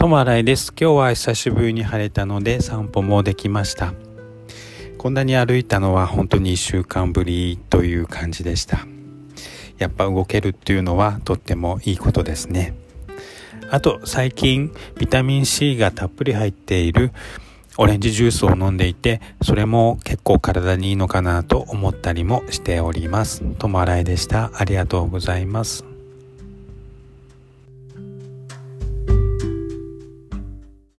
ともあらいです。今日は久しぶりに晴れたので散歩もできました。こんなに歩いたのは本当に1週間ぶりという感じでした。やっぱ動けるっていうのはとってもいいことですね。あと最近ビタミン C がたっぷり入っているオレンジジュースを飲んでいて、それも結構体にいいのかなと思ったりもしております。ともあらいでした。ありがとうございます。